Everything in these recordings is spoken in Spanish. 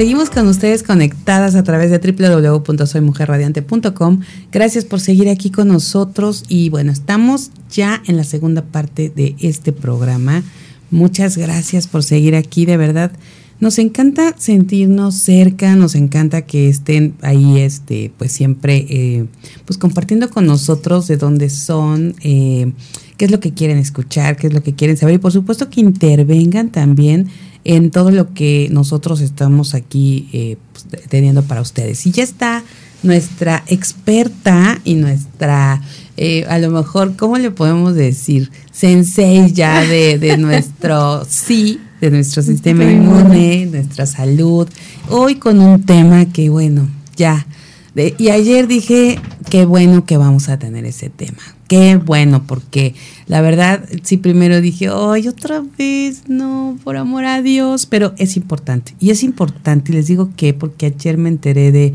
Seguimos con ustedes conectadas a través de www.soymujerradiante.com. Gracias por seguir aquí con nosotros y bueno, estamos ya en la segunda parte de este programa. Muchas gracias por seguir aquí, de verdad. Nos encanta sentirnos cerca, nos encanta que estén ahí, este, pues siempre, eh, pues compartiendo con nosotros de dónde son, eh, qué es lo que quieren escuchar, qué es lo que quieren saber y por supuesto que intervengan también en todo lo que nosotros estamos aquí eh, pues, teniendo para ustedes. Y ya está nuestra experta y nuestra, eh, a lo mejor, ¿cómo le podemos decir? Sensei ya de, de nuestro sí, de nuestro sistema inmune, nuestra salud. Hoy con un tema que, bueno, ya. y ayer dije, qué bueno que vamos a tener ese tema qué bueno, porque la verdad, sí, primero dije, ay, otra vez, no, por amor a Dios, pero es importante. Y es importante, y les digo que, porque ayer me enteré de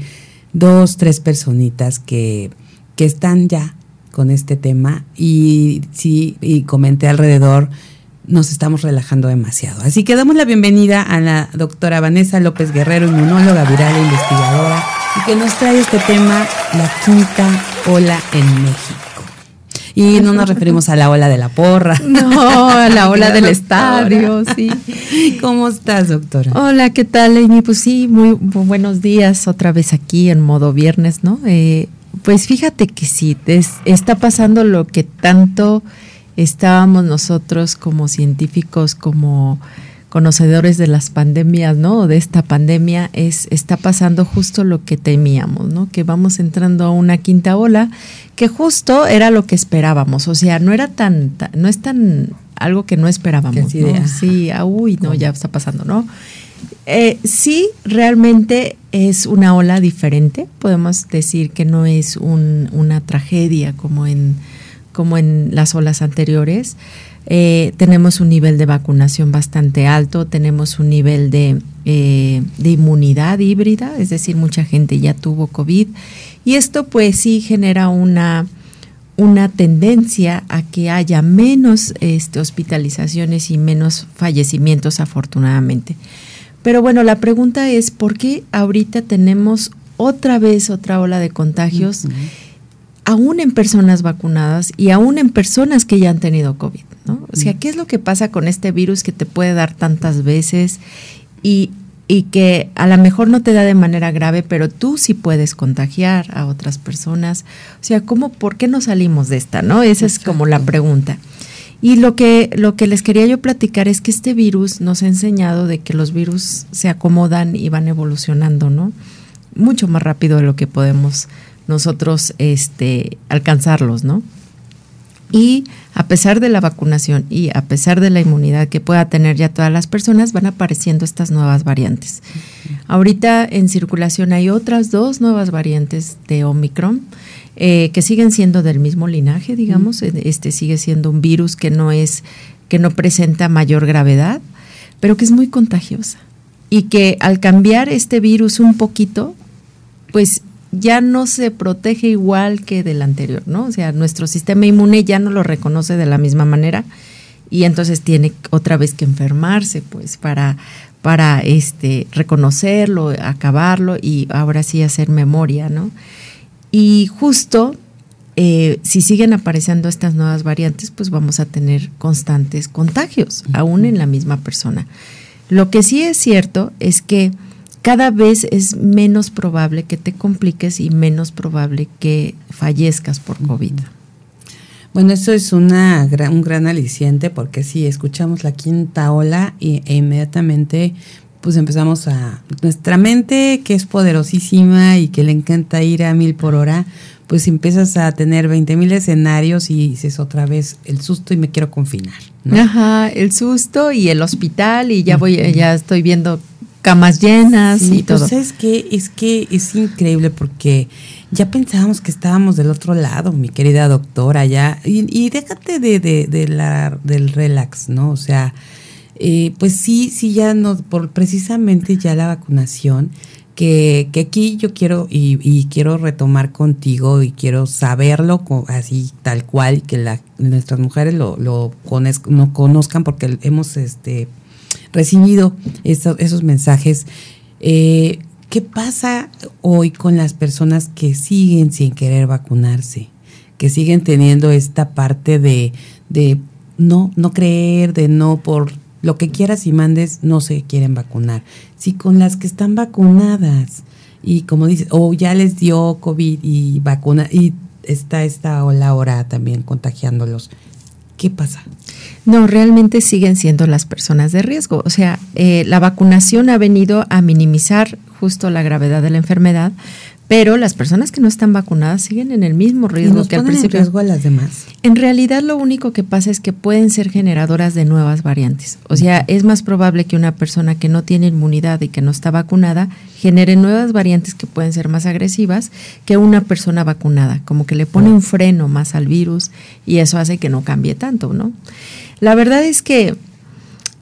dos, tres personitas que, que están ya con este tema y sí, y comenté alrededor, nos estamos relajando demasiado. Así que damos la bienvenida a la doctora Vanessa López Guerrero, inmunóloga viral e investigadora, y que nos trae este tema, la quinta ola en México. Y no nos referimos a la ola de la porra. No, a la ola del estadio, sí. ¿Cómo estás, doctora? Hola, ¿qué tal, Amy? Pues sí, muy, buenos días otra vez aquí en modo viernes, ¿no? Eh, pues fíjate que sí, está pasando lo que tanto estábamos nosotros como científicos, como conocedores de las pandemias, ¿no? De esta pandemia es está pasando justo lo que temíamos, ¿no? Que vamos entrando a una quinta ola que justo era lo que esperábamos, o sea, no era tan, no es tan algo que no esperábamos, ¿no? Sí, ah, uy, no, ya está pasando, ¿no? Eh, sí, realmente es una ola diferente. Podemos decir que no es una tragedia como en, como en las olas anteriores. Eh, tenemos un nivel de vacunación bastante alto, tenemos un nivel de, eh, de, inmunidad híbrida, es decir, mucha gente ya tuvo COVID y esto pues sí genera una, una tendencia a que haya menos este, hospitalizaciones y menos fallecimientos afortunadamente. Pero bueno, la pregunta es, ¿por qué ahorita tenemos otra vez otra ola de contagios, aún en personas vacunadas y aún en personas que ya han tenido COVID? O sea, ¿qué es lo que pasa con este virus que te puede dar tantas veces y, y que a lo mejor no te da de manera grave, pero tú sí puedes contagiar a otras personas? O sea, ¿cómo, por qué no salimos de esta, no? Esa es como la pregunta. Y lo que, lo que les quería yo platicar es que este virus nos ha enseñado de que los virus se acomodan y van evolucionando, ¿no? Mucho más rápido de lo que podemos nosotros este, alcanzarlos, ¿no? Y a pesar de la vacunación y a pesar de la inmunidad que pueda tener ya todas las personas, van apareciendo estas nuevas variantes. Ahorita en circulación hay otras dos nuevas variantes de Omicron eh, que siguen siendo del mismo linaje, digamos. Este sigue siendo un virus que no es, que no presenta mayor gravedad, pero que es muy contagiosa. Y que al cambiar este virus un poquito, pues ya no se protege igual que del anterior, ¿no? O sea, nuestro sistema inmune ya no lo reconoce de la misma manera y entonces tiene otra vez que enfermarse, pues, para, para este, reconocerlo, acabarlo y ahora sí hacer memoria, ¿no? Y justo eh, si siguen apareciendo estas nuevas variantes, pues vamos a tener constantes contagios, aún en la misma persona. Lo que sí es cierto es que cada vez es menos probable que te compliques y menos probable que fallezcas por COVID. Bueno, eso es una, un gran aliciente porque si escuchamos la quinta ola y, e inmediatamente pues empezamos a... Nuestra mente, que es poderosísima y que le encanta ir a mil por hora, pues empiezas a tener 20 mil escenarios y dices otra vez el susto y me quiero confinar. Ajá, el susto y el hospital y ya voy, ya estoy viendo camas llenas y pues, todo. es que es que es increíble porque ya pensábamos que estábamos del otro lado, mi querida doctora, ya y, déjate de, de, la del relax, ¿no? O sea, eh, pues sí, sí ya no por precisamente ya la vacunación que, que aquí yo quiero y, quiero retomar contigo y quiero saberlo así tal cual que la, nuestras mujeres lo, lo no conozcan porque hemos este recibido esos, esos mensajes. Eh, ¿Qué pasa hoy con las personas que siguen sin querer vacunarse? Que siguen teniendo esta parte de, de no, no creer, de no por lo que quieras y mandes, no se quieren vacunar. Si con las que están vacunadas y como dices, o ya les dio COVID y vacuna y está esta ola ahora también contagiándolos, ¿qué pasa? No, realmente siguen siendo las personas de riesgo. O sea, eh, la vacunación ha venido a minimizar justo la gravedad de la enfermedad, pero las personas que no están vacunadas siguen en el mismo riesgo que al principio. En riesgo a las demás. En realidad lo único que pasa es que pueden ser generadoras de nuevas variantes. O sea, es más probable que una persona que no tiene inmunidad y que no está vacunada genere nuevas variantes que pueden ser más agresivas que una persona vacunada, como que le pone un freno más al virus y eso hace que no cambie tanto, ¿no? La verdad es que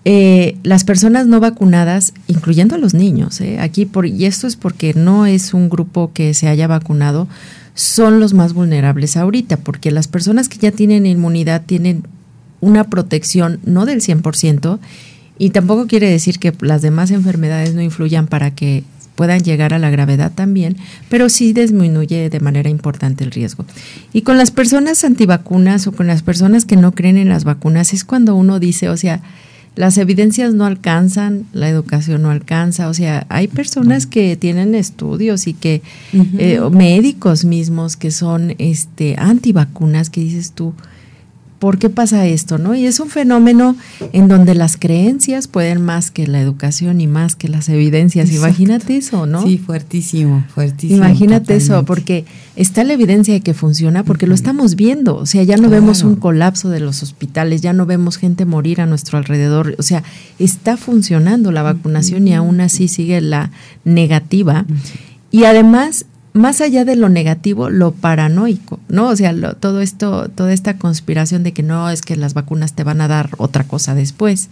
eh, las personas no vacunadas, incluyendo a los niños, eh, aquí por, y esto es porque no es un grupo que se haya vacunado, son los más vulnerables ahorita, porque las personas que ya tienen inmunidad tienen una protección no del 100% y tampoco quiere decir que las demás enfermedades no influyan para que puedan llegar a la gravedad también, pero sí disminuye de manera importante el riesgo. Y con las personas antivacunas o con las personas que no creen en las vacunas es cuando uno dice, o sea, las evidencias no alcanzan, la educación no alcanza, o sea, hay personas que tienen estudios y que eh, médicos mismos que son este antivacunas que dices tú, ¿por qué pasa esto? ¿no? Y es un fenómeno en donde las creencias pueden más que la educación y más que las evidencias. Imagínate eso, ¿no? Sí, fuertísimo, fuertísimo. Imagínate eso, porque está la evidencia de que funciona, porque lo estamos viendo. O sea, ya no vemos un colapso de los hospitales, ya no vemos gente morir a nuestro alrededor. O sea, está funcionando la vacunación y aún así sigue la negativa. Y además más allá de lo negativo, lo paranoico, ¿no? O sea, todo esto, toda esta conspiración de que no es que las vacunas te van a dar otra cosa después.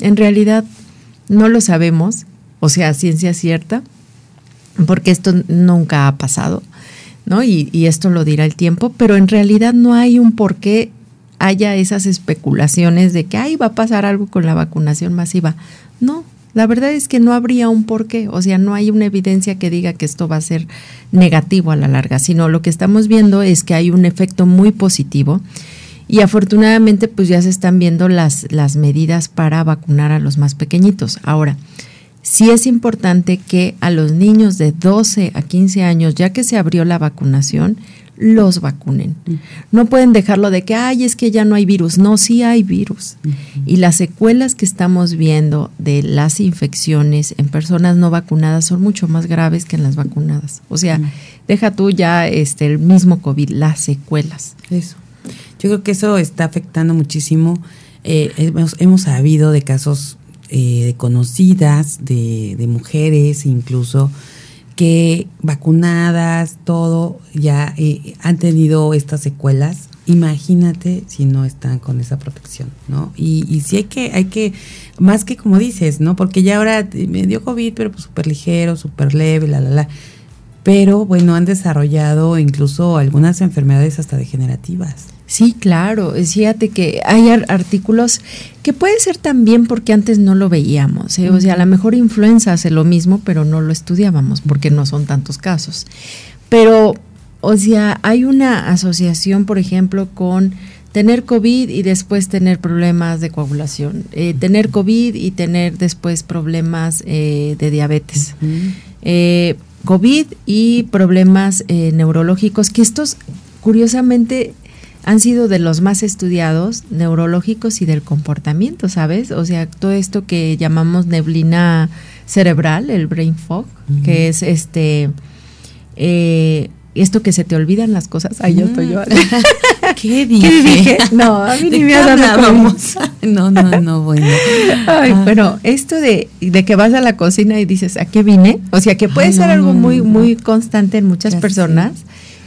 En realidad, no lo sabemos, o sea, ciencia cierta, porque esto nunca ha pasado, ¿no? Y, y esto lo dirá el tiempo, pero en realidad no hay un por qué haya esas especulaciones de que, ay, va a pasar algo con la vacunación masiva. No, la verdad es que no habría un porqué, o sea, no hay una evidencia que diga que esto va a ser negativo a la larga, sino lo que estamos viendo es que hay un efecto muy positivo y afortunadamente pues ya se están viendo las, las medidas para vacunar a los más pequeñitos. Ahora, sí es importante que a los niños de 12 a 15 años, ya que se abrió la vacunación, los vacunen. No pueden dejarlo de que, ay, es que ya no hay virus. No, sí hay virus. Y las secuelas que estamos viendo de las infecciones en personas no vacunadas son mucho más graves que en las vacunadas. O sea, deja tú ya este, el mismo COVID, las secuelas. Eso. Yo creo que eso está afectando muchísimo. Eh, hemos, hemos, sabido de casos eh, de conocidas, de, mujeres incluso, que vacunadas, todo, ya eh, han tenido estas secuelas. Imagínate si no están con esa protección, ¿no? Y, y sí hay que, hay que, más que como dices, ¿no? Porque ya ahora me dio COVID, pero pues súper ligero, súper leve, la, la, la. Pero bueno, han desarrollado incluso algunas enfermedades hasta degenerativas. Sí, claro. Fíjate que hay artículos que puede ser también porque antes no lo veíamos. ¿eh? O sea, a lo mejor influenza hace lo mismo, pero no lo estudiábamos porque no son tantos casos. Pero, o sea, hay una asociación, por ejemplo, con tener COVID y después tener problemas de coagulación, eh, tener COVID y tener después problemas eh, de diabetes. COVID y problemas neurológicos, que estos curiosamente han sido de los más estudiados, neurológicos y del comportamiento, ¿sabes? O sea, todo esto que llamamos neblina cerebral, el brain fog, que es este, eh, esto que se te olvidan las cosas. Ay, yo estoy yo. ¿Qué dije? No, a mí ni me No, no, no, bueno. Ay, pero esto de, de, que vas a la cocina y dices, ¿a qué vine? O sea, que puede ser algo muy, muy constante en muchas personas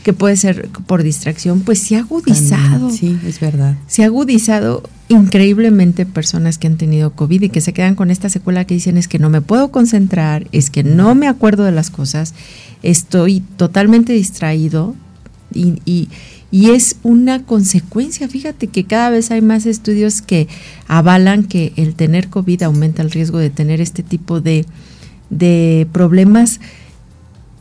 que puede ser por distracción, pues se ha agudizado. sí, es verdad. Se ha agudizado increíblemente personas que han tenido COVID y que se quedan con esta secuela que dicen es que no me puedo concentrar, es que no me acuerdo de las cosas, estoy totalmente distraído y, y, y es una consecuencia. Fíjate que cada vez hay más estudios que avalan que el tener COVID aumenta el riesgo de tener este tipo de de problemas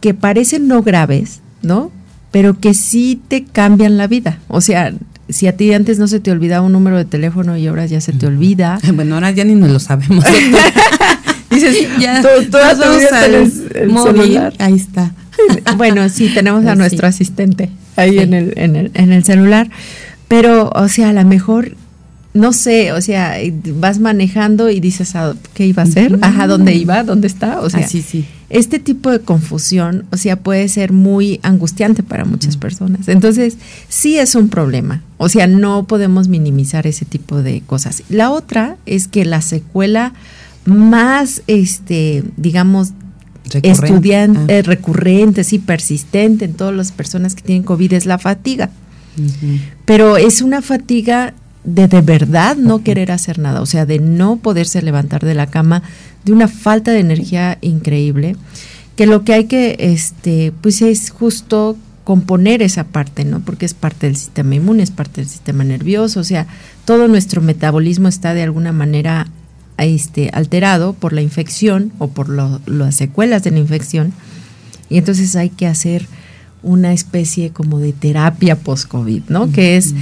que parecen no graves, ¿no? Pero que sí te cambian la vida. O sea, si a ti antes no se te olvidaba un número de teléfono y ahora ya se te olvida. Bueno, ahora ya ni nos lo sabemos. Dices, ya, todas al móvil, ahí está. bueno, sí, tenemos a pues nuestro asistente ahí en, el, en, el, en el celular. Pero, o sea, a lo mejor no sé, o sea, vas manejando y dices, ah, ¿qué iba a hacer? Ajá, ¿dónde iba? ¿Dónde está? O sea, sí. este tipo de confusión, o sea, puede ser muy angustiante para muchas personas. Entonces, sí es un problema. O sea, no podemos minimizar ese tipo de cosas. La otra es que la secuela más, este, digamos, estudiante, ah. eh, recurrente, sí, persistente en todas las personas que tienen COVID es la fatiga. Pero es una fatiga de de verdad no querer hacer nada, o sea, de no poderse levantar de la cama, de una falta de energía increíble, que lo que hay que, este, pues es justo componer esa parte, ¿no? Porque es parte del sistema inmune, es parte del sistema nervioso, o sea, todo nuestro metabolismo está de alguna manera este, alterado por la infección o por las secuelas de la infección, y entonces hay que hacer una especie como de terapia post-COVID, ¿no? Que es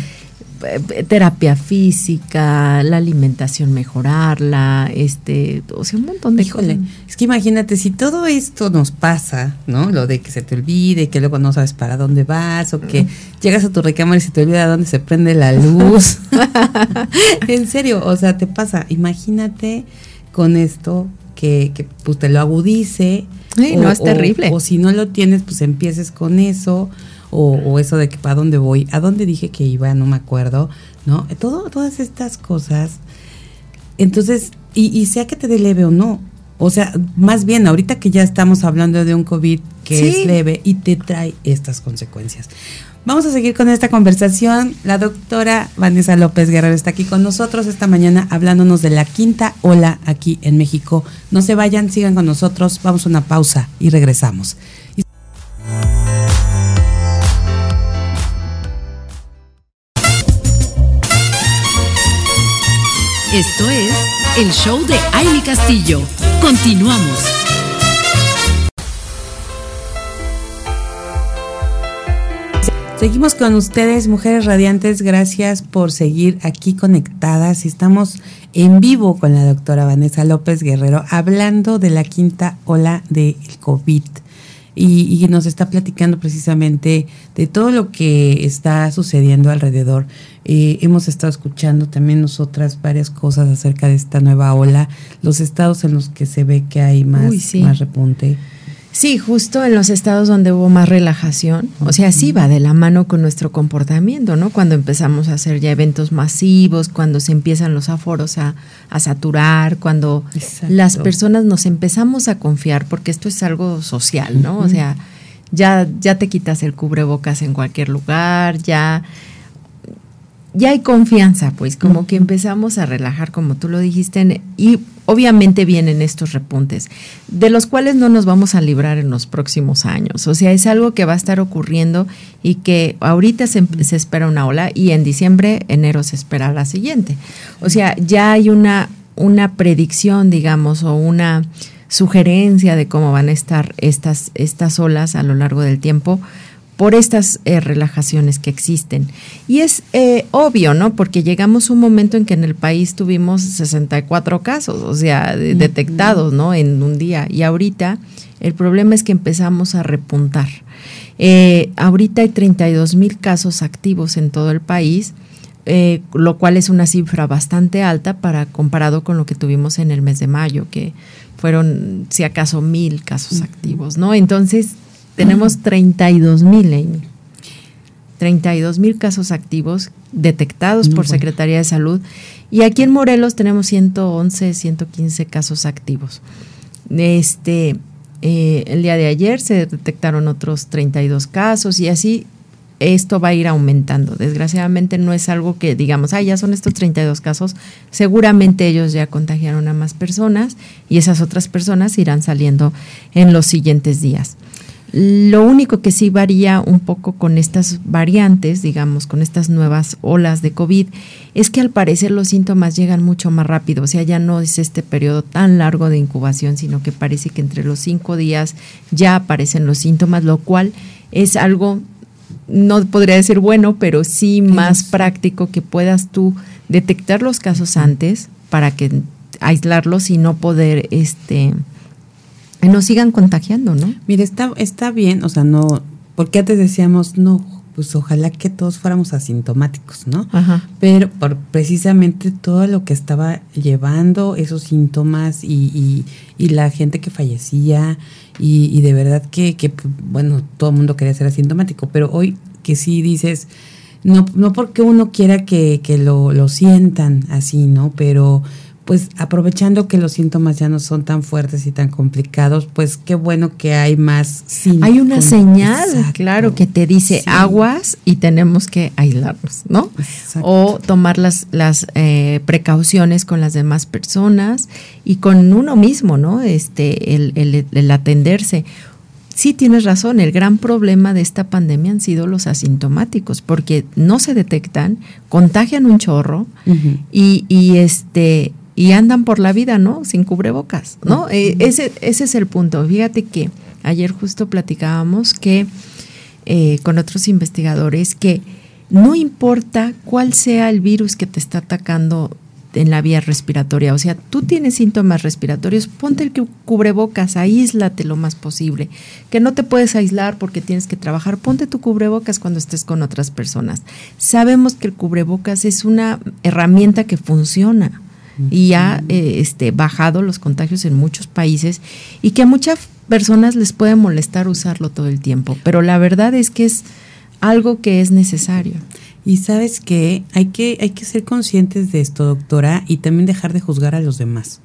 terapia física, la alimentación mejorarla, este, o sea, un montón de Híjole, Es que imagínate, si todo esto nos pasa, ¿no? Lo de que se te olvide, que luego no sabes para dónde vas, o que llegas a tu recámara y se te olvida dónde se prende la luz. en serio, o sea, te pasa. Imagínate con esto que, que pues te lo agudice. no, es terrible. O, si no lo tienes, pues empieces con eso o, eso de que para dónde voy, a dónde dije que iba, no me acuerdo, ¿no? Todo, todas estas cosas. Entonces, y, sea que te dé leve o no, o sea, más bien ahorita que ya estamos hablando de un COVID que es leve y te trae estas consecuencias. Vamos a seguir con esta conversación. La doctora Vanessa López Guerrero está aquí con nosotros esta mañana hablándonos de la quinta ola aquí en México. No se vayan, sigan con nosotros. Vamos a una pausa y regresamos. Esto es el show de Aile Castillo. Continuamos. Seguimos con ustedes, mujeres radiantes. Gracias por seguir aquí conectadas. Estamos en vivo con la doctora Vanessa López Guerrero hablando de la quinta ola del COVID y, nos está platicando precisamente de todo lo que está sucediendo alrededor. Eh, hemos estado escuchando también nosotras varias cosas acerca de esta nueva ola, los estados en los que se ve que hay más, más repunte. Sí, justo en los estados donde hubo más relajación, o sea, sí va de la mano con nuestro comportamiento, ¿no? Cuando empezamos a hacer ya eventos masivos, cuando se empiezan los aforos a, saturar, cuando las personas nos empezamos a confiar, porque esto es algo social, ¿no? O sea, ya, ya te quitas el cubrebocas en cualquier lugar, ya ya hay confianza, pues como que empezamos a relajar, como tú lo dijiste, y obviamente vienen estos repuntes, de los cuales no nos vamos a librar en los próximos años. O sea, es algo que va a estar ocurriendo y que ahorita se, se espera una ola y en diciembre, enero se espera la siguiente. O sea, ya hay una, una predicción, digamos, o una sugerencia de cómo van a estar estas, estas olas a lo largo del tiempo por estas eh, relajaciones que existen. Y es eh, obvio, ¿no? Porque llegamos a un momento en que en el país tuvimos 64 casos, o sea, detectados, ¿no? En un día. Y ahorita el problema es que empezamos a repuntar. Eh, ahorita hay 32 mil casos activos en todo el país. lo cual es una cifra bastante alta para comparado con lo que tuvimos en el mes de mayo, que fueron si acaso mil casos activos, ¿no? Entonces tenemos 32 mil, Amy. 32 mil casos activos detectados por Secretaría de Salud. Y aquí en Morelos tenemos 111, 115 casos activos. Este, eh, el día de ayer se detectaron otros 32 casos y así esto va a ir aumentando. Desgraciadamente no es algo que digamos, ah, ya son estos 32 casos. Seguramente ellos ya contagiaron a más personas y esas otras personas irán saliendo en los siguientes días. Lo único que sí varía un poco con estas variantes, digamos, con estas nuevas olas de COVID, es que al parecer los síntomas llegan mucho más rápido. O sea, ya no es este periodo tan largo de incubación, sino que parece que entre los cinco días ya aparecen los síntomas, lo cual es algo, no podría decir bueno, pero sí más práctico que puedas tú detectar los casos antes para que aislarlos y no poder este nos sigan contagiando, ¿no? Mire, está, está bien, o sea, no, porque antes decíamos, no, pues ojalá que todos fuéramos asintomáticos, ¿no? Ajá. Pero por precisamente todo lo que estaba llevando esos síntomas y, y, la gente que fallecía y, y de verdad que, que, bueno, todo el mundo quería ser asintomático, pero hoy que sí dices, no, no porque uno quiera que, que lo, lo sientan así, ¿no? Pero pues aprovechando que los síntomas ya no son tan fuertes y tan complicados, pues qué bueno que hay más síntomas. Hay una señal, claro, que te dice aguas y tenemos que aislarnos, ¿no? O tomar las, las eh, precauciones con las demás personas y con uno mismo, ¿no? Este, el, el, el atenderse sí tienes razón, el gran problema de esta pandemia han sido los asintomáticos, porque no se detectan, contagian un chorro y, y, este y andan por la vida, ¿no? Sin cubrebocas, ¿no? Eh, ese, ese es el punto. Fíjate que ayer justo platicábamos que eh, con otros investigadores que no importa cuál sea el virus que te está atacando en la vía respiratoria. O sea, tú tienes síntomas respiratorios, ponte el cubrebocas, aíslate lo más posible. Que no te puedes aislar porque tienes que trabajar, ponte tu cubrebocas cuando estés con otras personas. Sabemos que el cubrebocas es una herramienta que funciona y ha eh, este, bajado los contagios en muchos países y que a muchas personas les puede molestar usarlo todo el tiempo, pero la verdad es que es algo que es necesario. Y sabes que hay que hay que ser conscientes de esto, doctora, y también dejar de juzgar a los demás.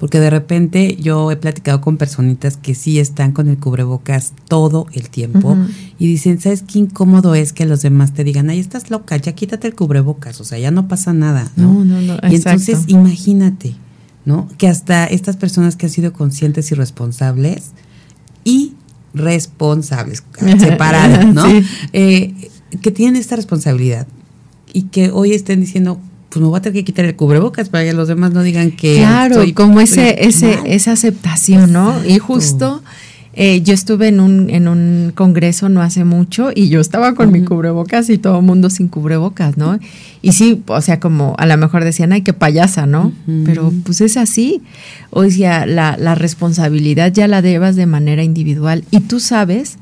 Porque de repente yo he platicado con personitas que sí están con el cubrebocas todo el tiempo y dicen, ¿sabes qué incómodo es que los demás te digan, ay, estás loca, ya quítate el cubrebocas, o sea, ya no pasa nada, ¿no? No, no, no. Y entonces imagínate, ¿no? Que hasta estas personas que han sido conscientes y responsables y responsables, separadas, ¿no? Eh, que tienen esta responsabilidad y que hoy estén diciendo, pues me voy a tener que quitar el cubrebocas para que los demás no digan que claro como ese ese esa aceptación no y justo eh, yo estuve en un en un congreso no hace mucho y yo estaba con mi cubrebocas y todo el mundo sin cubrebocas no y sí o sea como a lo mejor decían ay qué payasa no pero pues es así. O sea la la responsabilidad ya la debas de manera individual y tú sabes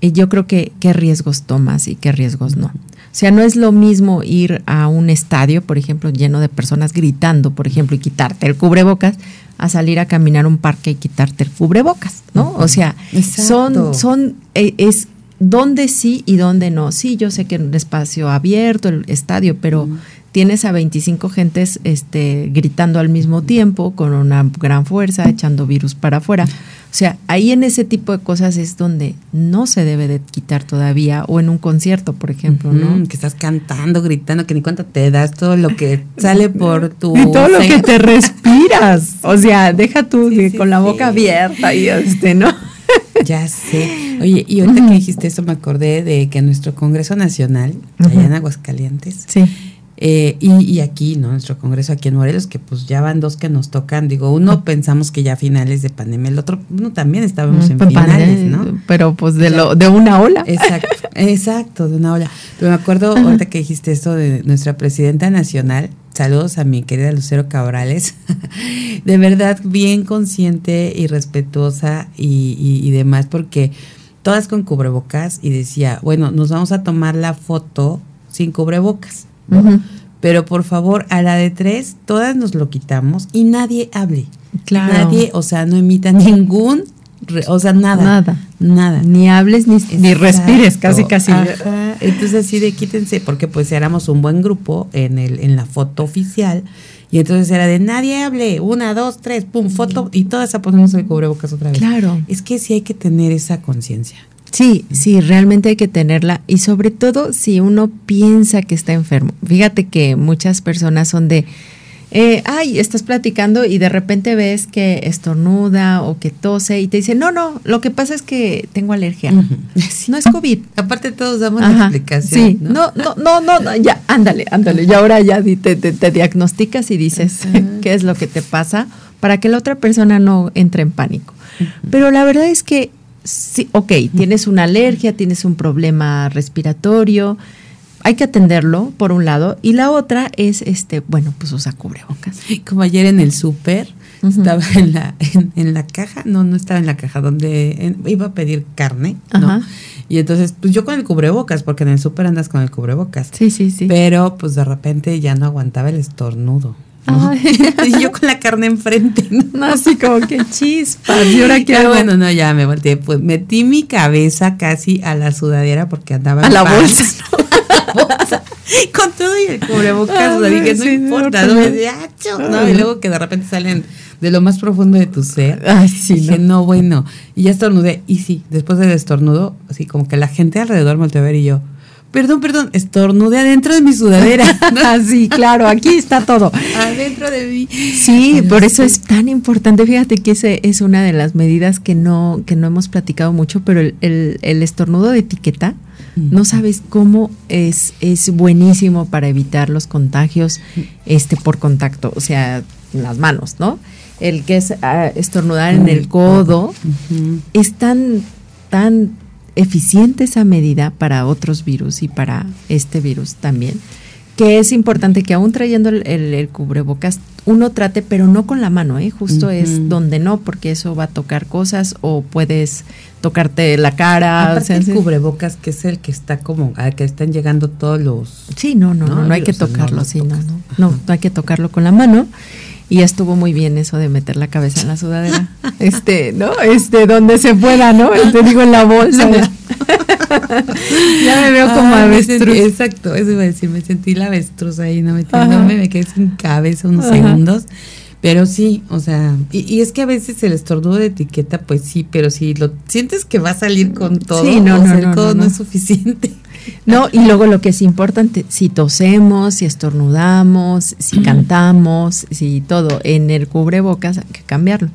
y yo creo que qué riesgos tomas y qué riesgos no o sea, no es lo mismo ir a un estadio, por ejemplo, lleno de personas gritando, por ejemplo, y quitarte el cubrebocas, a salir a caminar a un parque y quitarte el cubrebocas, ¿no? O sea, son, son, eh, es dónde sí y dónde no. Sí, yo sé que en un espacio abierto, el estadio, pero tienes a 25 gentes este, gritando al mismo tiempo, con una gran fuerza, echando virus para afuera. O sea, ahí en ese tipo de cosas es donde no se debe de quitar todavía, o en un concierto, por ejemplo, ¿no? Que estás cantando, gritando, que ni cuenta te das todo lo que sale por tu... todo lo que te respiras. O sea, deja tú con la boca abierta y este, ¿no? Ya sé. Oye, y ahorita que dijiste eso me acordé de que nuestro Congreso Nacional, allá en Aguascalientes, sí eh, y, aquí, ¿no? Nuestro congreso aquí en Morelos, que pues ya van dos que nos tocan. Digo, uno pensamos que ya finales de pandemia, el otro, uno también estábamos en finales, ¿no? Pero pues de, lo, de una ola. Exacto, exacto, de una ola. Pero me acuerdo ahorita que dijiste esto de nuestra presidenta nacional. Saludos a mi querida Lucero Cabrales. de verdad, bien consciente y respetuosa y, y, demás, porque todas con cubrebocas y decía, bueno, nos vamos a tomar la foto sin cubrebocas. Pero por favor, a la de tres, todas nos lo quitamos y nadie hable. Claro. Nadie, o sea, no emita ningún, o sea, nada. Nada. Nada. Ni hables ni, ni respires, casi, casi. Entonces, así de quítense, porque pues éramos un buen grupo en, el, en la foto oficial. Y entonces era de nadie hable, una, dos, tres, pum, foto, y todas a ponemos el cubrebocas otra vez. Claro. Es que sí hay que tener esa conciencia. Sí, sí, realmente hay que tenerla y sobre todo si uno piensa que está enfermo. Fíjate que muchas personas son de, eh, ay, estás platicando y de repente ves que estornuda o que tose y te dice, no, no, lo que pasa es que tengo alergia. No es COVID. Aparte todos damos la explicación. Sí, ¿no? No, no, no, ya, ándale, ándale. Y ahora ya te, te, diagnosticas y dices qué es lo que te pasa para que la otra persona no entre en pánico. Pero la verdad es que, sí, ok, tienes una alergia, tienes un problema respiratorio, hay que atenderlo, por un lado, y la otra es, este, bueno, pues usa cubrebocas. Como ayer en el súper, estaba en la, en, la caja, no, no estaba en la caja, donde iba a pedir carne, ¿no? Y entonces, pues yo con el cubrebocas, porque en el súper andas con el cubrebocas. Sí, sí, sí. Pero pues de repente ya no aguantaba el estornudo. y yo con la carne enfrente, ¿no? Así como que chispas. ¿Y ahora qué hago? Bueno, no, ya me volteé. Pues metí mi cabeza casi a la sudadera porque andaba. A la bolsa. con todo y el cubrebocas, o dije, no importa, no, no, y luego que de repente salen de lo más profundo de tu ser. Ay, sí, dije, no. bueno, y ya estornudé, y sí, después del estornudo, así como que la gente alrededor me volteó a ver y yo, perdón, perdón, estornude adentro de mi sudadera. sí, claro, aquí está todo. Adentro de mí. Sí, por eso es tan importante. Fíjate que esa es una de las medidas que no, que no hemos platicado mucho, pero el, el estornudo de etiqueta no sabes cómo es, es buenísimo para evitar los contagios este, por contacto, o sea, las manos, ¿no? El que es ah, estornudar en el codo es tan, tan eficiente esa medida para otros virus y para este virus también que es importante que aún trayendo el, cubrebocas uno trate, pero no con la mano, ¿eh? justo es donde no, porque eso va a tocar cosas o puedes tocarte la cara. Aparte el cubrebocas, que es el que está como, a que están llegando todos los... Sí, no, no, no, no, hay que tocarlo, sí, no, no, no, hay que tocarlo con la mano. Y estuvo muy bien eso de meter la cabeza en la sudadera. este, ¿no? Este, donde se pueda, ¿no? Te digo en la bolsa. ya me veo como avestruz. exacto, eso iba a decir, me sentí la avestruz ahí, no metiéndome, me quedé sin cabeza unos segundos. Pero sí, o sea, y, es que a veces el estornudo de etiqueta, pues sí, pero si lo sientes que va a salir con todo, sí, no, no, no, no, es suficiente. No, y luego lo que es importante, si tosemos, si estornudamos, si cantamos, si todo, en el cubrebocas hay que cambiarlo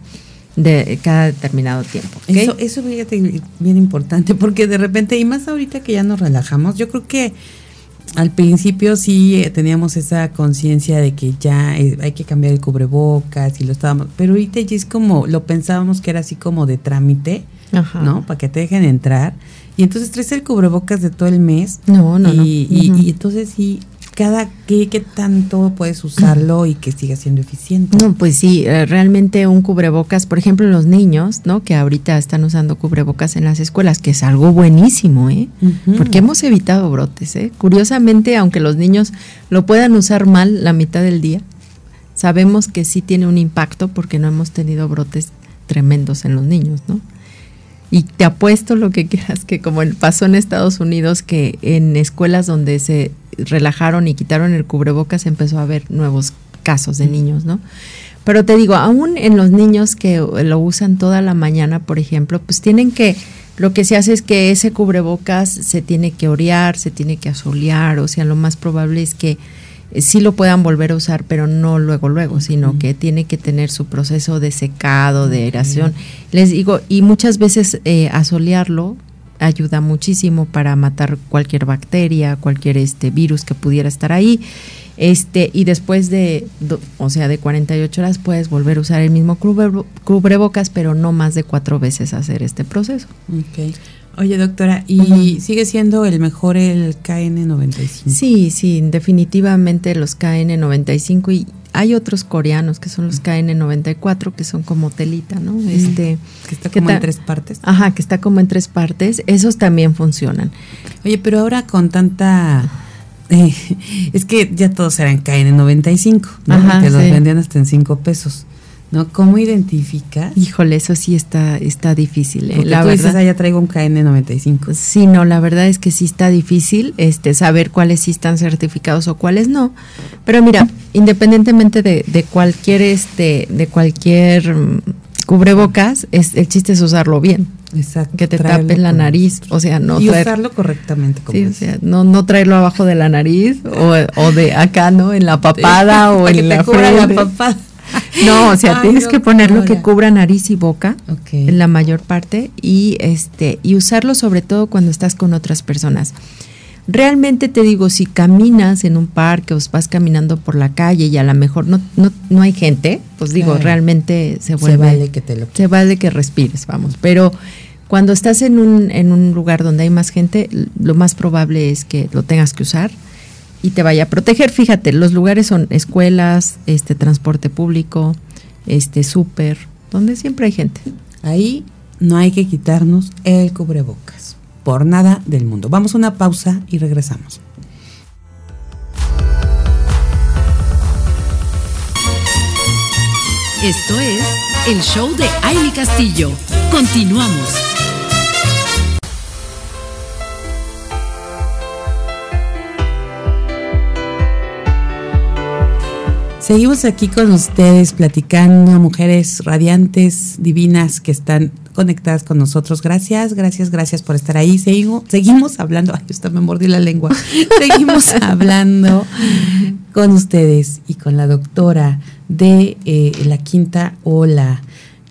de cada determinado tiempo. Eso, eso fíjate bien importante, porque de repente, y más ahorita que ya nos relajamos, yo creo que al principio sí eh, teníamos esa conciencia de que ya eh, hay que cambiar el cubrebocas y lo estábamos, pero ahorita ya es como, lo pensábamos que era así como de trámite, ¿no? Para que te dejen entrar. Y entonces traes el cubrebocas de todo el mes. No, no, y, no. Y, y entonces sí, cada qué, qué tanto puedes usarlo y que siga siendo eficiente. No, pues sí, eh, realmente un cubrebocas, por ejemplo, los niños, ¿no? Que ahorita están usando cubrebocas en las escuelas, que es algo buenísimo, ¿eh? Porque hemos evitado brotes, ¿eh? Curiosamente, aunque los niños lo puedan usar mal la mitad del día, sabemos que sí tiene un impacto porque no hemos tenido brotes tremendos en los niños, ¿no? Y te apuesto lo que quieras, que como pasó en Estados Unidos, que en escuelas donde se relajaron y quitaron el cubrebocas empezó a haber nuevos casos de niños, ¿no? Pero te digo, aún en los niños que lo usan toda la mañana, por ejemplo, pues tienen que, lo que se hace es que ese cubrebocas se tiene que orear, se tiene que asolear, o sea, lo más probable es que sí lo puedan volver a usar, pero no luego, luego, sino que tiene que tener su proceso de secado, de aeración. Les digo, y muchas veces eh, asolearlo ayuda muchísimo para matar cualquier bacteria, cualquier este virus que pudiera estar ahí. Este, y después de, o sea, de 48 horas puedes volver a usar el mismo cubrebocas, pero no más de cuatro veces hacer este proceso. Okay. Oye, doctora, ¿y sigue siendo el mejor el KN95? Sí, sí, definitivamente los KN95 y hay otros coreanos que son los KN94 que son como telita, ¿no? Este que está como en tres partes. Ajá, que está como en tres partes, esos también funcionan. Oye, pero ahora con tanta eh, es que ya todos eran KN95, ¿no? Ajá, los vendían hasta en cinco pesos. ¿No? ¿Cómo identifica? Híjole, eso sí está, está difícil. ¿eh? la verdad, ah, ya traigo un KN95. Sí, no, la verdad es que sí está difícil este, saber cuáles sí están certificados o cuáles no. Pero mira, independientemente de, de cualquier, este, de cualquier mm, cubrebocas, es, el chiste es usarlo bien. Exacto, que te traerlo tape la nariz, o sea, no y traer- usarlo correctamente, como Sí, o sea, no, no traerlo abajo de la nariz o, o de acá, ¿no? En la papada o que en te la cubra la papada. No, o sea, Ay, tienes que ponerlo que doctora. cubra nariz y boca, en la mayor parte, y este, y usarlo sobre todo cuando estás con otras personas. Realmente te digo, si caminas en un parque o vas caminando por la calle y a lo mejor no, no, no hay gente, pues digo, realmente se Se vuelve vale que te lo se vale que respires, vamos. Pero cuando estás en un, en un lugar donde hay más gente, lo más probable es que lo tengas que usar y te vaya a proteger. Fíjate, los lugares son escuelas, este transporte público, este súper, donde siempre hay gente. Ahí no hay que quitarnos el cubrebocas. Por nada del mundo. Vamos a una pausa y regresamos. Esto es el show de Aile Castillo. Continuamos. Seguimos aquí con ustedes platicando, mujeres radiantes, divinas que están conectadas con nosotros. Gracias, gracias, gracias por estar ahí. Seguimos, seguimos hablando, ay, hasta me mordí la lengua. Seguimos hablando con ustedes y con la doctora de eh, la quinta ola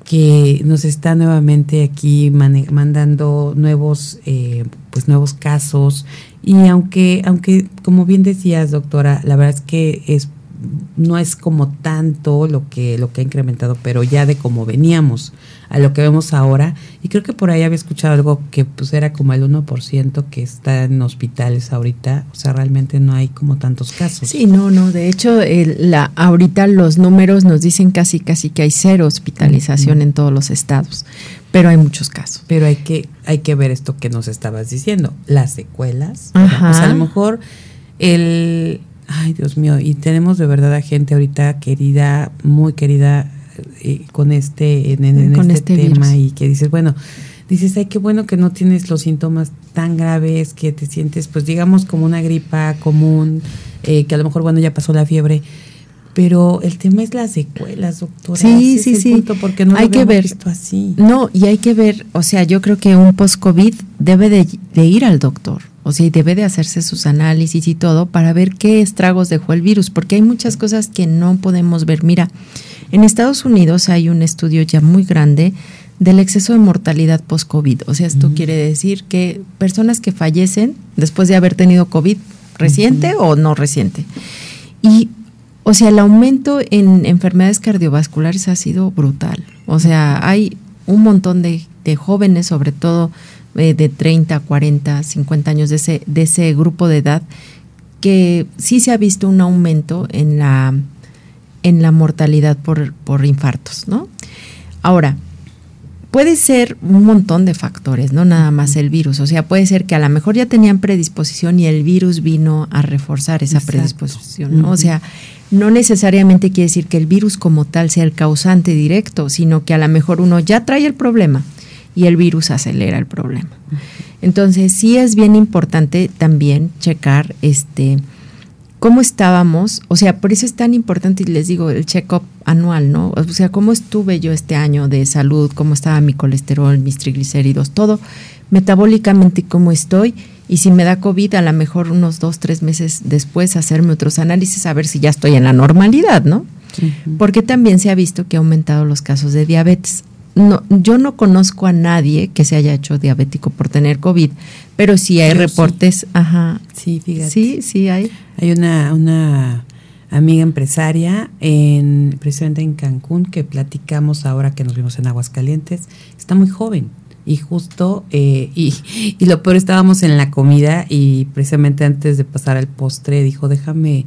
que nos está nuevamente aquí mandando nuevos eh, pues nuevos casos y aunque aunque como bien decías doctora la verdad es que es no es como tanto lo que lo que ha incrementado pero ya de cómo veníamos a lo que vemos ahora y creo que por ahí había escuchado algo que pues era como el 1% que está en hospitales ahorita o sea realmente no hay como tantos casos Sí, no, no. De hecho, el- la, ahorita los números nos dicen casi, casi que hay cero hospitalización en todos los estados, pero hay muchos casos. Pero hay que, hay que ver esto que nos estabas diciendo, las secuelas. Ajá. O sea, a lo mejor el... Ay, Dios mío, y tenemos de verdad a gente ahorita querida, muy querida eh, con este, en, Con este, este tema virus. y que dices, bueno, dices, ay, qué bueno que no tienes los síntomas tan graves, que te sientes, pues digamos, como una gripa común, eh, que a lo mejor, bueno, ya pasó la fiebre. Pero el tema es las secuelas, doctora. Sí, sí, sí. punto, porque no lo Hay que ver. visto así. No, y hay que ver, o sea, yo creo que un post-COVID debe de, de ir al doctor, o sea, y debe de hacerse sus análisis y todo para ver qué estragos dejó el virus, porque hay muchas cosas que no podemos ver. Mira, en Estados Unidos hay un estudio ya muy grande del exceso de mortalidad post-COVID. O sea, esto quiere decir que personas que fallecen después de haber tenido COVID reciente o no reciente. Y, o sea, el aumento en enfermedades cardiovasculares ha sido brutal. O sea, hay un montón de, de jóvenes, sobre todo eh, de 30, 40, 50 años de ese, de ese grupo de edad, que sí se ha visto un aumento en la, en la mortalidad por, por infartos, ¿no? Ahora, puede ser un montón de factores, no nada más el virus. O sea, puede ser que a lo mejor ya tenían predisposición y el virus vino a reforzar esa Exacto. predisposición, ¿no? O sea, no necesariamente quiere decir que el virus como tal sea el causante directo, sino que a lo mejor uno ya trae el problema y el virus acelera el problema. Entonces, sí es bien importante también checar este cómo estábamos, o sea, por eso es tan importante, y les digo, el check-up anual, ¿no? O sea, cómo estuve yo este año de salud, cómo estaba mi colesterol, mis triglicéridos, todo, metabólicamente cómo estoy, y si me da COVID, a lo mejor unos dos, tres meses después hacerme otros análisis a ver si ya estoy en la normalidad, ¿no? Porque también se ha visto que ha aumentado los casos de diabetes. No, yo no conozco a nadie que se haya hecho diabético por tener COVID, pero sí hay Yo sí. reportes, ajá. Sí, fíjate. Sí, sí hay. Hay una, una amiga empresaria en precisamente en Cancún que platicamos ahora que nos vimos en Aguascalientes. Está muy joven y justo, eh, y, y lo peor estábamos en la comida y precisamente antes de pasar al postre dijo, déjame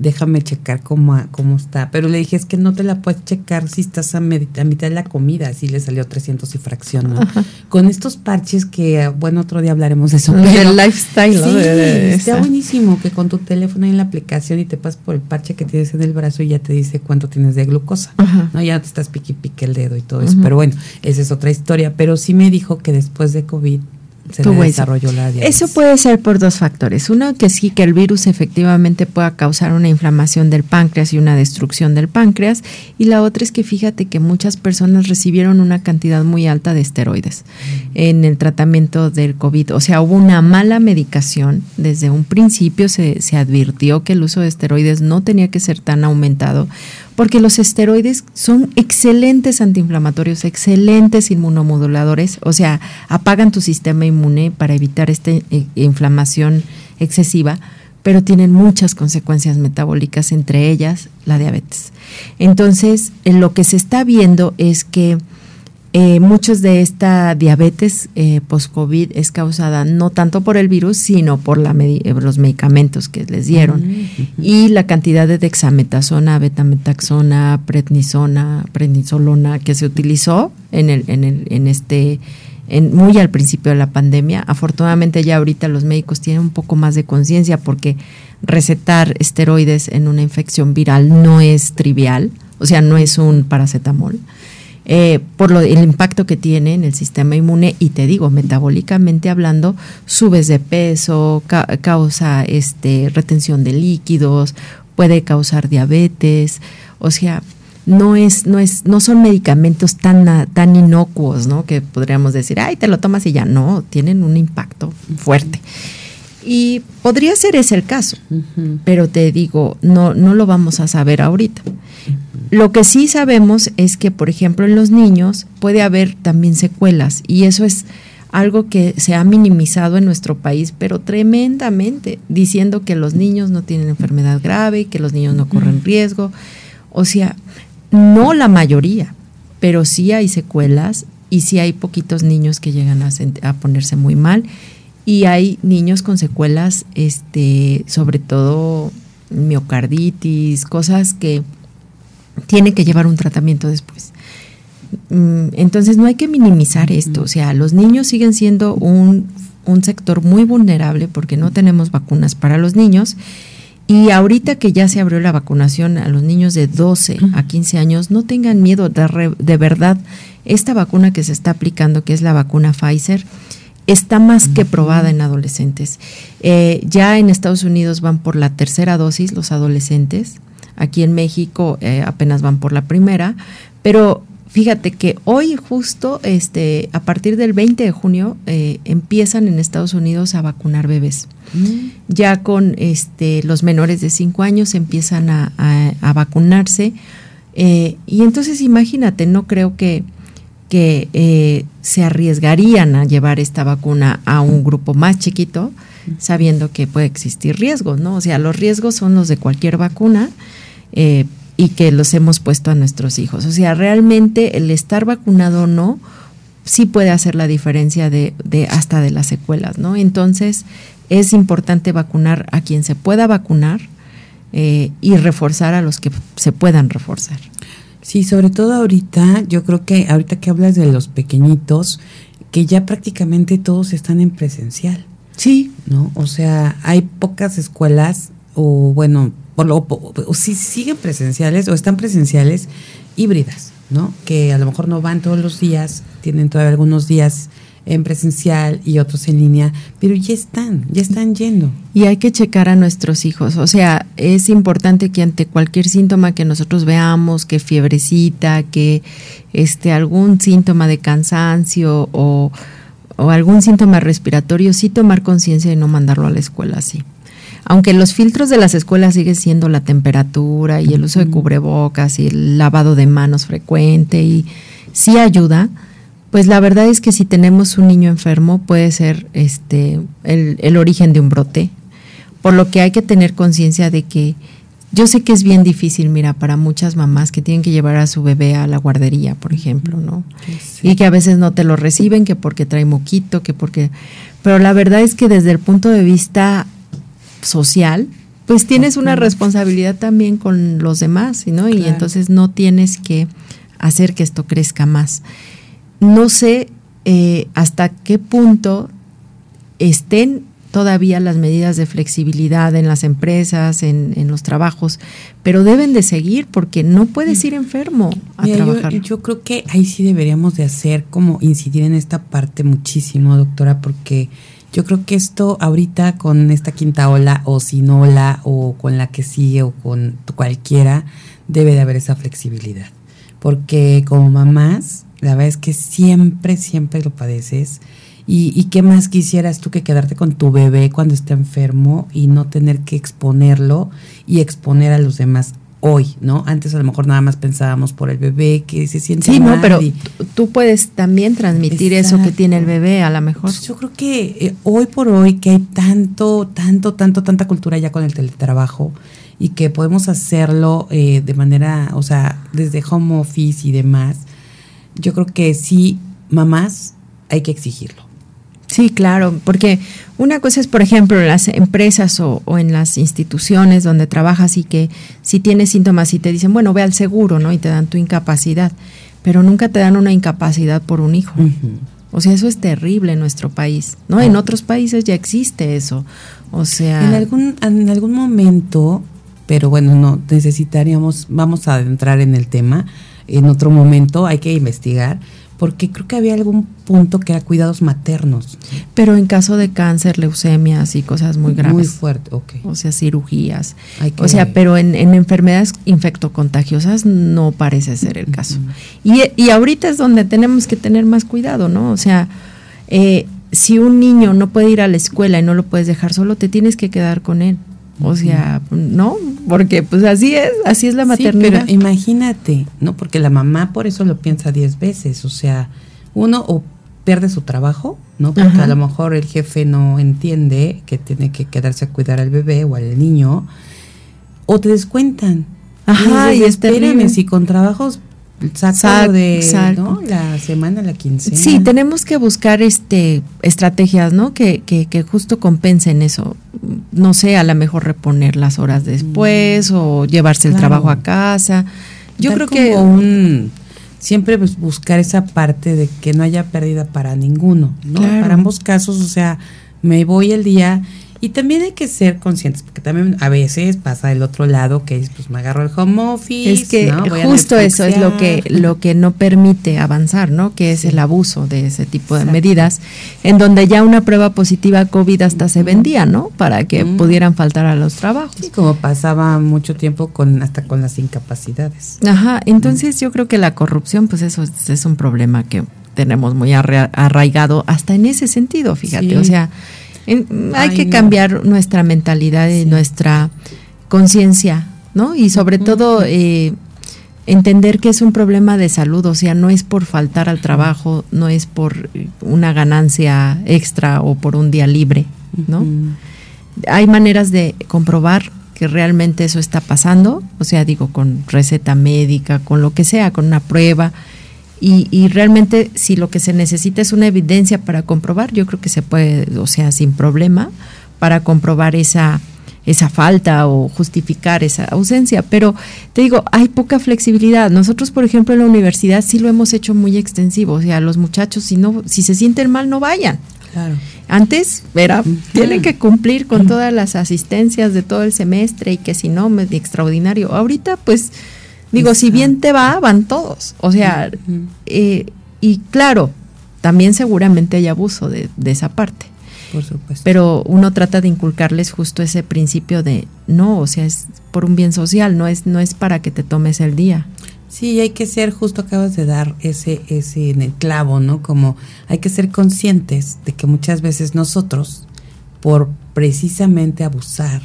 déjame checar cómo, cómo está. Pero le dije, es que no te la puedes checar si estás a, a mitad de la comida. Así le salió 300 y fracción, ¿no? Con estos parches que, bueno, otro día hablaremos de eso. Del lifestyle. Sí, De- está buenísimo que con tu teléfono hay en la aplicación y te pasas por el parche que tienes en el brazo y ya te dice cuánto tienes de glucosa. Ajá. No, ya te estás pique y pique el dedo y todo eso. Pero bueno, esa es otra historia. Pero sí me dijo que después de COVID se le desarrolló la diabetes. Eso puede ser por dos factores. Uno, que sí, que el virus efectivamente pueda causar una inflamación del páncreas y una destrucción del páncreas. Y la otra es que fíjate que muchas personas recibieron una cantidad muy alta de esteroides en el tratamiento del COVID. O sea, hubo una mala medicación. Desde un principio se, se advirtió que el uso de esteroides no tenía que ser tan aumentado porque los esteroides son excelentes antiinflamatorios, excelentes inmunomoduladores, o sea, apagan tu sistema inmune para evitar esta eh, inflamación excesiva, pero tienen muchas consecuencias metabólicas, entre ellas la diabetes. Entonces, lo que se está viendo es que eh, muchos de esta diabetes eh, post-COVID es causada no tanto por el virus, sino por la eh, los medicamentos que les dieron. Y la cantidad de dexametasona, betametaxona, prednisona, prednisolona que se utilizó en, el, en, el, en este, en, muy al principio de la pandemia. Afortunadamente ya ahorita los médicos tienen un poco más de conciencia porque recetar esteroides en una infección viral no es trivial, o sea, no es un paracetamol. Eh, por lo, el impacto que tiene en el sistema inmune y te digo, metabólicamente hablando, subes de peso, causa este, retención de líquidos, puede causar diabetes, o sea, no es, no es, no son medicamentos tan, tan inocuos, ¿no? Que podríamos decir, ay, te lo tomas y ya. No, tienen un impacto fuerte. Y podría ser ese el caso, pero te digo, no, no lo vamos a saber ahorita. Lo que sí sabemos es que, por ejemplo, en los niños puede haber también secuelas y eso es algo que se ha minimizado en nuestro país, pero tremendamente, diciendo que los niños no tienen enfermedad grave, que los niños no corren riesgo. O sea, no la mayoría, pero sí hay secuelas y sí hay poquitos niños que llegan a, a ponerse muy mal y hay niños con secuelas, este, sobre todo miocarditis, cosas que tiene que llevar un tratamiento después. Mm, entonces no hay que minimizar esto, o sea, los niños siguen siendo un, sector muy vulnerable porque no tenemos vacunas para los niños. Y ahorita que ya se abrió la vacunación a los niños de 12 a 15 años, no tengan miedo. De, de verdad, esta vacuna que se está aplicando, que es la vacuna Pfizer, está más que probada en adolescentes. Eh, ya en Estados Unidos van por la tercera dosis los adolescentes Aquí en México eh, apenas van por la primera, pero fíjate que hoy justo este a partir del 20 de junio eh, empiezan en Estados Unidos a vacunar bebés mm. ya con este los menores de 5 años empiezan a, vacunarse eh, y entonces imagínate no creo que que se arriesgarían a llevar esta vacuna a un grupo más chiquito sabiendo que puede existir riesgos no o sea los riesgos son los de cualquier vacuna eh, y que los hemos puesto a nuestros hijos. O sea, realmente el estar vacunado o no, sí puede hacer la diferencia de, de, hasta de las secuelas, ¿no? Entonces, es importante vacunar a quien se pueda vacunar eh, y reforzar a los que se puedan reforzar. Sí, sobre todo ahorita, yo creo que ahorita que hablas de los pequeñitos, que ya prácticamente todos están en presencial. Sí. ¿No? O sea, hay pocas escuelas, o bueno, o, si siguen presenciales o están presenciales híbridas, ¿no? Que a lo mejor no van todos los días, tienen todavía algunos días en presencial y otros en línea, pero ya están, ya están yendo. Y hay que checar a nuestros hijos, o sea, es importante que ante cualquier síntoma que nosotros veamos, que fiebrecita, que este algún síntoma de cansancio o, o algún síntoma respiratorio, sí tomar conciencia y no mandarlo a la escuela así. Aunque los filtros de las escuelas siguen siendo la temperatura y el uso de cubrebocas y el lavado de manos frecuente y sí ayuda, pues la verdad es que si tenemos un niño enfermo puede ser este el, el origen de un brote, por lo que hay que tener conciencia de que yo sé que es bien difícil, mira, para muchas mamás que tienen que llevar a su bebé a la guardería, por ejemplo, ¿no? Y que a veces no te lo reciben, que porque trae moquito, que porque... Pero la verdad es que desde el punto de vista social, pues tienes una responsabilidad también con los demás, ¿no? Y entonces no tienes que hacer que esto crezca más. No sé eh, hasta qué punto estén todavía las medidas de flexibilidad en las empresas, en, en los trabajos, pero deben de seguir porque no puedes ir enfermo a trabajar. Yo, yo, creo que ahí sí deberíamos de hacer como incidir en esta parte muchísimo, doctora, porque yo creo que esto ahorita con esta quinta ola o sin ola o con la que sigue o con cualquiera, debe de haber esa flexibilidad. Porque como mamás, la verdad es que siempre, siempre lo padeces. Y, y, qué más quisieras tú que quedarte con tu bebé cuando está enfermo y no tener que exponerlo y exponer a los demás hoy, ¿no? Antes a lo mejor nada más pensábamos por el bebé que se siente Sí, no, pero tú puedes también transmitir eso que tiene el bebé, a lo mejor. Pues yo creo que eh, hoy por hoy que hay tanto, tanto, tanto, tanta cultura ya con el teletrabajo y que podemos hacerlo eh, de manera, o sea, desde home office y demás, yo creo que sí, mamás, hay que exigirlo. Sí, claro, porque una cosa es, por ejemplo, en las empresas o, en las instituciones donde trabajas y que si tienes síntomas y te dicen, bueno, ve al seguro, ¿no? Y te dan tu incapacidad, pero nunca te dan una incapacidad por un hijo. O sea, eso es terrible en nuestro país, ¿no? En otros países ya existe eso. O sea... En algún, en algún momento, pero bueno, no necesitaríamos, vamos a adentrar en el tema en otro momento, hay que investigar porque creo que había algún punto que era cuidados maternos. Pero en caso de cáncer, leucemias y cosas muy graves. Muy fuerte, ok. O sea, cirugías. o sea, pero en, enfermedades infectocontagiosas no parece ser el caso. y, y, ahorita es donde tenemos que tener más cuidado, ¿no? O sea, eh, si un niño no puede ir a la escuela y no lo puedes dejar solo, te tienes que quedar con él. O sea, no, porque pues así es, así es la maternidad. pero imagínate, ¿no? Porque la mamá por eso lo piensa diez veces, o sea, uno o pierde su trabajo, ¿no? Porque a lo mejor el jefe no entiende que tiene que quedarse a cuidar al bebé o al niño, o te descuentan. Ajá, y, espérenme, si con trabajos saco de la semana, la quincena. Sí, tenemos que buscar este estrategias, ¿no? Que, que, que, justo compensen eso. No sé, a lo mejor reponer las horas después mm. o llevarse el trabajo a casa. Yo creo que un siempre pues, buscar esa parte de que no haya pérdida para ninguno, ¿no? Para ambos casos, o sea, me voy el día y también hay que ser conscientes, porque también a veces pasa el otro lado, que es pues me agarro el home office. Es que justo eso es lo que, lo que no permite avanzar, ¿no? Que es el abuso de ese tipo de medidas, en donde ya una prueba positiva COVID hasta se vendía, ¿no? Para que pudieran faltar a los trabajos. Sí, como pasaba mucho tiempo con hasta con las incapacidades. Ajá, entonces yo creo que la corrupción, pues eso es, un problema que tenemos muy arraigado hasta en ese sentido, fíjate, o sea hay que cambiar nuestra mentalidad y nuestra conciencia, ¿no? Y sobre todo eh, entender que es un problema de salud, o sea, no es por faltar al trabajo, no es por una ganancia extra o por un día libre, ¿no? Hay maneras de comprobar que realmente eso está pasando, o sea, digo, con receta médica, con lo que sea, con una prueba, y, realmente si lo que se necesita es una evidencia para comprobar, yo creo que se puede, o sea, sin problema, para comprobar esa, esa falta o justificar esa ausencia. Pero te digo, hay poca flexibilidad. Nosotros, por ejemplo, en la universidad sí lo hemos hecho muy extensivo. O sea, los muchachos, si, no, si se sienten mal, no vayan. Claro. Antes era, tienen que cumplir con todas las asistencias de todo el semestre y que si no, es extraordinario. Ahorita, pues Digo, si bien te va, van todos. O sea, eh, y claro, también seguramente hay abuso de, esa parte. Por supuesto. Pero uno trata de inculcarles justo ese principio de no, o sea, es por un bien social, no es, no es para que te tomes el día. Sí, hay que ser, justo acabas de dar ese, ese en el clavo, ¿no? Como hay que ser conscientes de que muchas veces nosotros, por precisamente abusar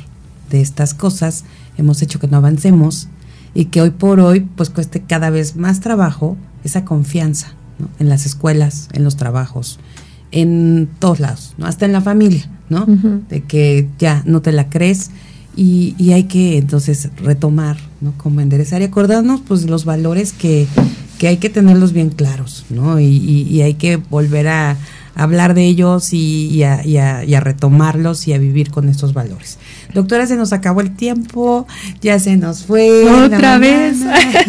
de estas cosas, hemos hecho que no avancemos y que hoy por hoy pues cueste cada vez más trabajo esa confianza en las escuelas, en los trabajos, en todos lados, ¿no? hasta en la familia, ¿no? De que ya no te la crees y, y, hay que entonces retomar, ¿no? Como enderezar y acordarnos pues los valores que, que hay que tenerlos bien claros, ¿no? Y, y hay que volver a, hablar de ellos y, a, retomarlos y a vivir con estos valores. Doctora, se nos acabó el tiempo, ya se nos fue. Otra vez.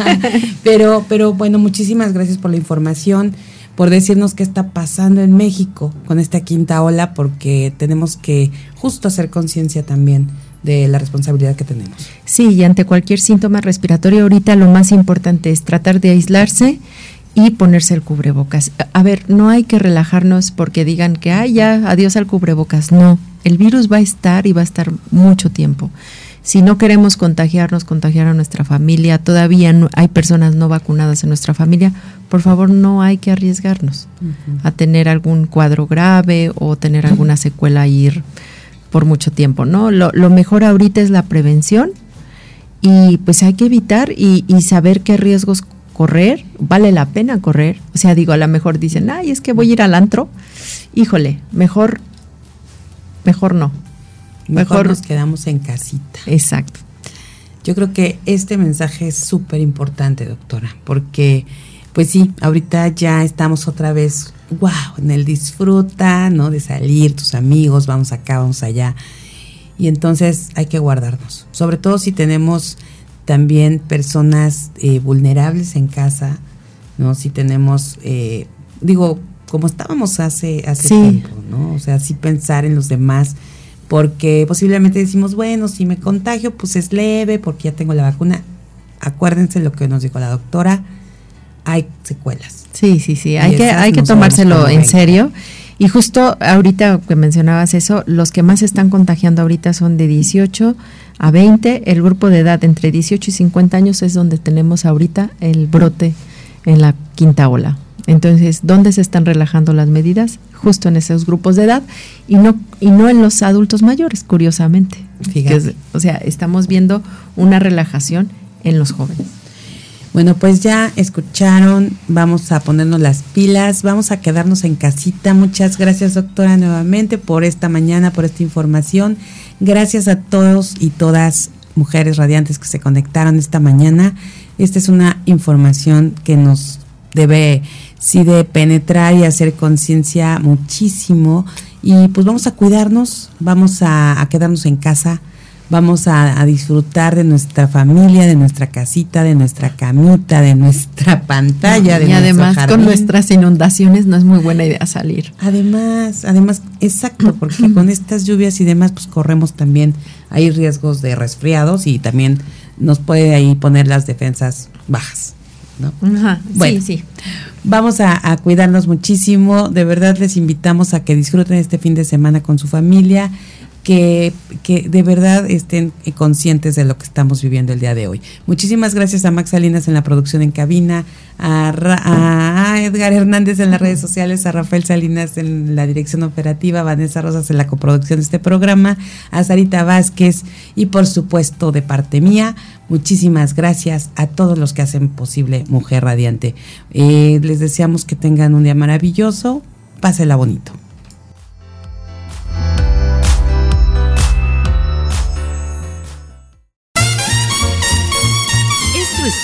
pero, pero bueno, muchísimas gracias por la información. por decirnos qué está pasando en México con esta quinta ola, porque tenemos que justo hacer conciencia también de la responsabilidad que tenemos. Sí, y ante cualquier síntoma respiratorio, ahorita lo más importante es tratar de aislarse y ponerse el cubrebocas. A ver, no hay que relajarnos porque digan que, ay, ya, adiós al cubrebocas. No, el virus va a estar y va a estar mucho tiempo. Si no queremos contagiarnos, contagiar a nuestra familia, todavía no, hay personas no vacunadas en nuestra familia, por favor no hay que arriesgarnos a tener algún cuadro grave o tener alguna secuela ir por mucho tiempo, ¿no? Lo, lo mejor ahorita es la prevención y pues hay que evitar y, y, saber qué riesgos correr, vale la pena correr. O sea, digo, a lo mejor dicen, ay, es que voy a ir al antro. Híjole, mejor, mejor no. Mejor, mejor nos quedamos en casita. Exacto. Yo creo que este mensaje es súper importante, doctora, porque pues sí, ahorita ya estamos otra vez wow, en el disfruta, ¿no? De salir, tus amigos, vamos acá, vamos allá. Y entonces hay que guardarnos, sobre todo si tenemos también personas eh, vulnerables en casa, ¿no? Si tenemos, eh, digo, como estábamos hace, hace Sí. tiempo, ¿no? O sea, sí pensar en los demás, porque posiblemente decimos, bueno, si me contagio, pues es leve, porque ya tengo la vacuna. Acuérdense lo que nos dijo la doctora, hay secuelas. Sí, sí, sí, Y hay que, hay que tomárselo en serio. Y justo ahorita que mencionabas eso, los que más se están contagiando ahorita son de 18 a 20. El grupo de edad entre 18 y 50 años es donde tenemos ahorita el brote en la quinta ola. Entonces, ¿dónde se están relajando las medidas? Justo en esos grupos de edad y no, y no en los adultos mayores, curiosamente. Fíjate. Es- o sea, estamos viendo una relajación en los jóvenes. Bueno, pues ya escucharon, vamos a ponernos las pilas, vamos a quedarnos en casita. Muchas gracias, doctora, nuevamente por esta mañana, por esta información. Gracias a todos y todas mujeres radiantes que se conectaron esta mañana. Esta es una información que nos debe, sí, de penetrar y hacer conciencia muchísimo. Y pues vamos a cuidarnos, vamos a, a quedarnos en casa vamos a, a disfrutar de nuestra familia, de nuestra casita, de nuestra camita, de nuestra pantalla, de y además jardín. con nuestras inundaciones no es muy buena idea salir. Además, además, exacto, porque con estas lluvias y demás, pues corremos también, hay riesgos de resfriados y también nos puede ahí poner las defensas bajas, ¿no? Ajá, Bueno. sí, sí. Vamos a, a cuidarnos muchísimo. De verdad les invitamos a que disfruten este fin de semana con su familia, que, que de verdad estén eh, conscientes de lo que estamos viviendo el día de hoy. Muchísimas gracias a Max Salinas en la producción en cabina, a, a Edgar Hernández en las redes sociales, a Rafael Salinas en la dirección operativa, a Vanessa Rosas en la coproducción de este programa, a Sarita Vázquez y por supuesto de parte mía, muchísimas gracias a todos los que hacen posible Mujer Radiante. Eh, les deseamos que tengan un día maravilloso, pásela bonito.